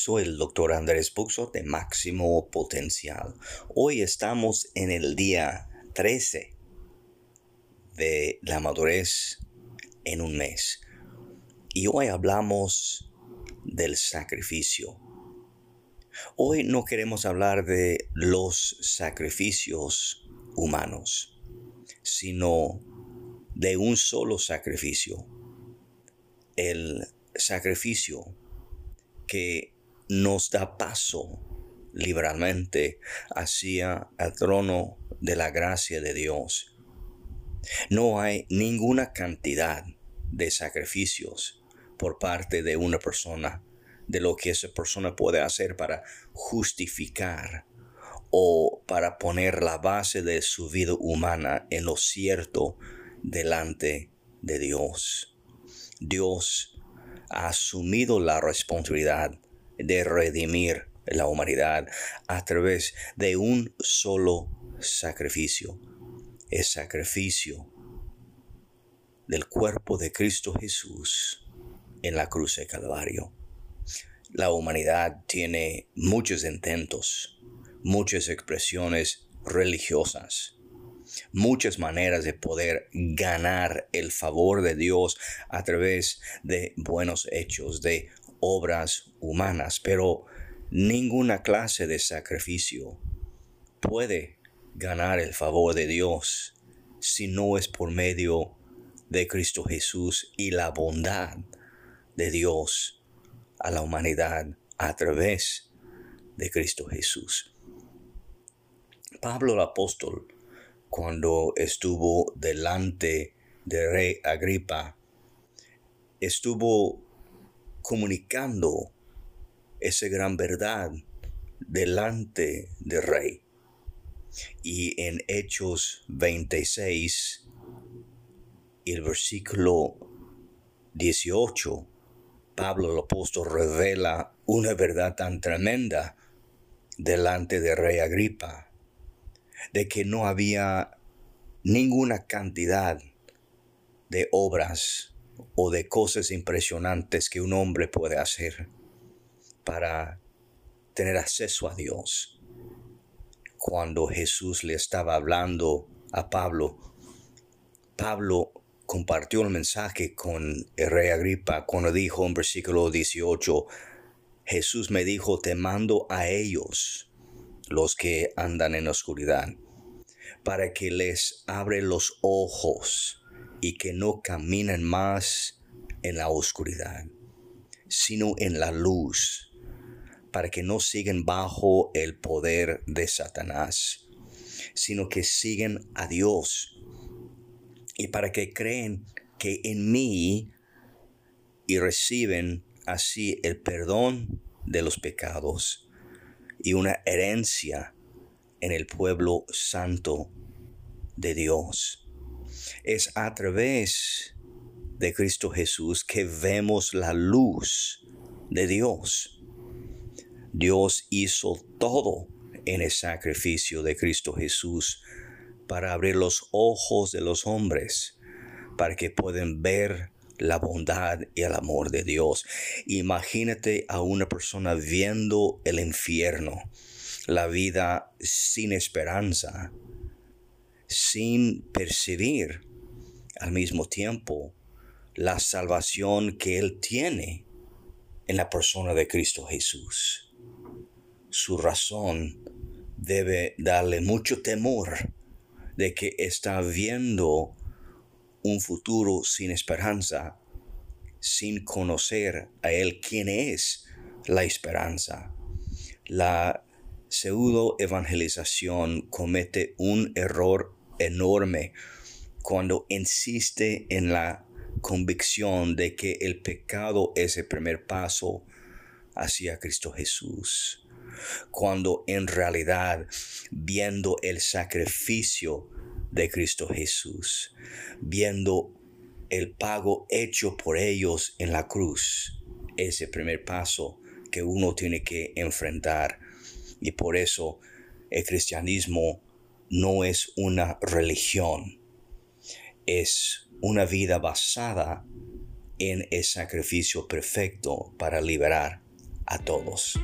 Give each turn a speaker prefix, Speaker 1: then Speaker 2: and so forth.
Speaker 1: Soy el doctor Andrés Buxo de Máximo Potencial. Hoy estamos en el día 13 de la madurez en un mes. Y hoy hablamos del sacrificio. Hoy no queremos hablar de los sacrificios humanos, sino de un solo sacrificio. El sacrificio que nos da paso liberalmente hacia el trono de la gracia de Dios. No hay ninguna cantidad de sacrificios por parte de una persona de lo que esa persona puede hacer para justificar o para poner la base de su vida humana en lo cierto delante de Dios. Dios ha asumido la responsabilidad de redimir la humanidad a través de un solo sacrificio, el sacrificio del cuerpo de Cristo Jesús en la cruz de Calvario. La humanidad tiene muchos intentos, muchas expresiones religiosas, muchas maneras de poder ganar el favor de Dios a través de buenos hechos, de obras humanas, pero ninguna clase de sacrificio puede ganar el favor de Dios si no es por medio de Cristo Jesús y la bondad de Dios a la humanidad a través de Cristo Jesús. Pablo el apóstol, cuando estuvo delante de rey Agripa, estuvo comunicando esa gran verdad delante del rey. Y en Hechos 26, el versículo 18, Pablo el apóstol revela una verdad tan tremenda delante del rey Agripa, de que no había ninguna cantidad de obras o de cosas impresionantes que un hombre puede hacer para tener acceso a Dios. Cuando Jesús le estaba hablando a Pablo, Pablo compartió el mensaje con el rey Agripa cuando dijo en versículo 18, Jesús me dijo, te mando a ellos, los que andan en oscuridad, para que les abre los ojos y que no caminen más en la oscuridad, sino en la luz, para que no sigan bajo el poder de Satanás, sino que siguen a Dios, y para que creen que en mí y reciben así el perdón de los pecados y una herencia en el pueblo santo de Dios. Es a través de Cristo Jesús que vemos la luz de Dios. Dios hizo todo en el sacrificio de Cristo Jesús para abrir los ojos de los hombres, para que puedan ver la bondad y el amor de Dios. Imagínate a una persona viendo el infierno, la vida sin esperanza, sin percibir al mismo tiempo la salvación que Él tiene en la persona de Cristo Jesús. Su razón debe darle mucho temor de que está viendo un futuro sin esperanza, sin conocer a Él quién es la esperanza. La pseudo evangelización comete un error enorme cuando insiste en la convicción de que el pecado es el primer paso hacia Cristo Jesús. Cuando en realidad, viendo el sacrificio de Cristo Jesús, viendo el pago hecho por ellos en la cruz, es el primer paso que uno tiene que enfrentar. Y por eso el cristianismo no es una religión, es una vida basada en el sacrificio perfecto para liberar a todos.